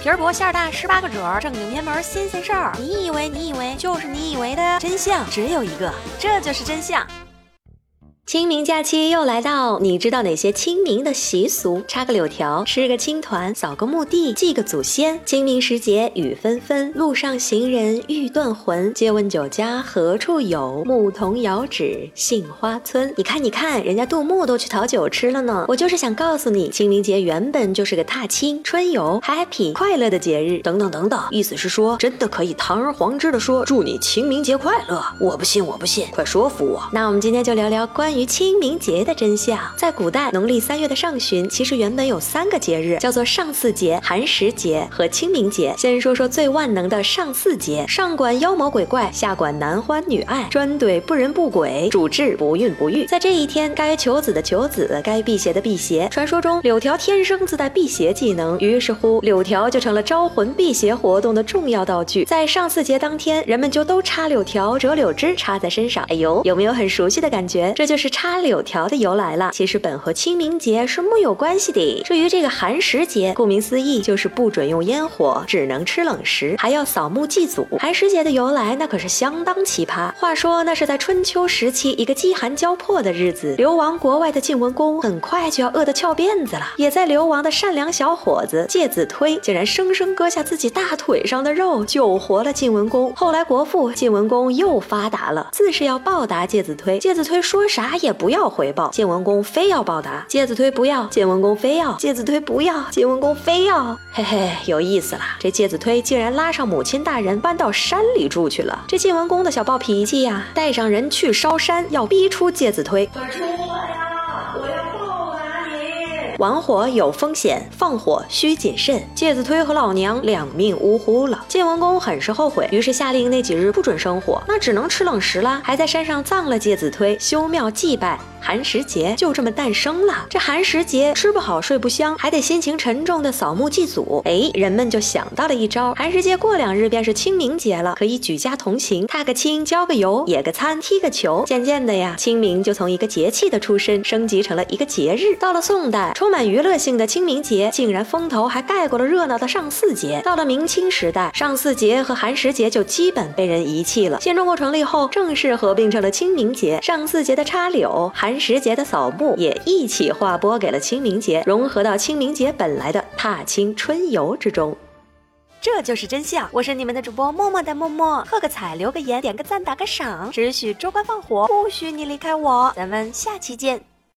皮儿薄馅儿大，十八个褶儿，正经偏门新鲜事儿。你以为你以为就是你以为的真相只有一个，这就是真相。清明假期又来到，你知道哪些清明的习俗？插个柳条，吃个青团，扫个墓地，祭个祖先。清明时节雨纷纷，路上行人欲断魂。借问酒家何处有？牧童遥指杏花村。你看，你看，人家杜牧都去讨酒吃了呢。我就是想告诉你，清明节原本就是个踏青、春游、happy 快乐的节日。等等等等，意思是说，真的可以堂而皇之的说祝你清明节快乐？我不信，我不信，快说服我。那我们今天就聊聊关于。于清明节的真相，在古代，农历三月的上旬，其实原本有三个节日，叫做上巳节、寒食节和清明节。先说说最万能的上巳节，上管妖魔鬼怪，下管男欢女爱，专怼不仁不轨，主治不孕不育。在这一天，该求子的求子，该辟邪的辟邪。传说中，柳条天生自带辟邪技能，于是乎，柳条就成了招魂辟邪活动的重要道具。在上巳节当天，人们就都插柳条、折柳枝插在身上。哎呦，有没有很熟悉的感觉？这就是。是插柳条的由来了，其实本和清明节是木有关系的。至于这个寒食节，顾名思义就是不准用烟火，只能吃冷食，还要扫墓祭祖。寒食节的由来那可是相当奇葩。话说那是在春秋时期一个饥寒交迫的日子，流亡国外的晋文公很快就要饿得翘辫子了。也在流亡的善良小伙子介子推竟然生生割下自己大腿上的肉救活了晋文公。后来国父晋文公又发达了，自是要报答介子推。介子推说啥？他也不要回报，晋文公非要报答，介子推不要，晋文公非要，介子推不要，晋文公非要，嘿嘿，有意思了，这介子推竟然拉上母亲大人搬到山里住去了。这晋文公的小暴脾气呀，带上人去烧山，要逼出介子推。玩火有风险，放火需谨慎。介子推和老娘两命呜呼了。晋文公很是后悔，于是下令那几日不准生火，那只能吃冷食啦。还在山上葬了介子推，修庙祭拜。寒食节就这么诞生了。这寒食节吃不好睡不香，还得心情沉重的扫墓祭祖。哎，人们就想到了一招：寒食节过两日便是清明节了，可以举家同行，踏个青，郊个游，野个餐，踢个球。渐渐的呀，清明就从一个节气的出身升级成了一个节日。到了宋代，充满娱乐性的清明节竟然风头还盖过了热闹的上巳节。到了明清时代，上巳节和寒食节就基本被人遗弃了。新中国成立后，正式合并成了清明节。上巳节的插柳，寒。寒食节的扫墓也一起划拨给了清明节，融合到清明节本来的踏青春游之中。这就是真相。我是你们的主播默默的默默，喝个彩，留个言，点个赞，打个赏，只许州官放火，不许你离开我。咱们下期见。